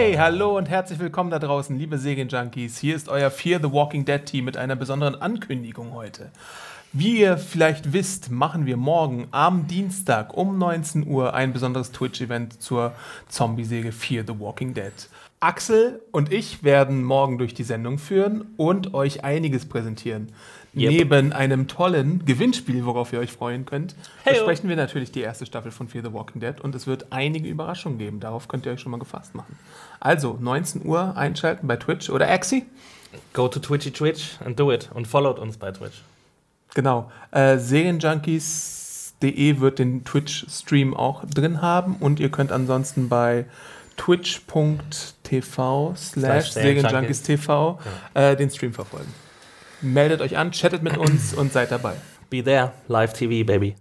Hey, hallo und herzlich willkommen da draußen, liebe Serienjunkies. Hier ist euer Fear the Walking Dead Team mit einer besonderen Ankündigung heute. Wie ihr vielleicht wisst, machen wir morgen am Dienstag um 19 Uhr ein besonderes Twitch-Event zur Zombie-Säge Fear the Walking Dead. Axel und ich werden morgen durch die Sendung führen und euch einiges präsentieren. Yep. Neben einem tollen Gewinnspiel, worauf ihr euch freuen könnt, Heyo. besprechen wir natürlich die erste Staffel von Fear the Walking Dead und es wird einige Überraschungen geben. Darauf könnt ihr euch schon mal gefasst machen. Also 19 Uhr einschalten bei Twitch oder Axi. Go to Twitchy Twitch and do it. Und followt uns bei Twitch. Genau. Äh, Serienjunkies.de wird den Twitch-Stream auch drin haben und ihr könnt ansonsten bei twitch.tv slash Serienjunkies TV äh, den Stream verfolgen. Meldet euch an, chattet mit uns und seid dabei. Be there, live TV, baby.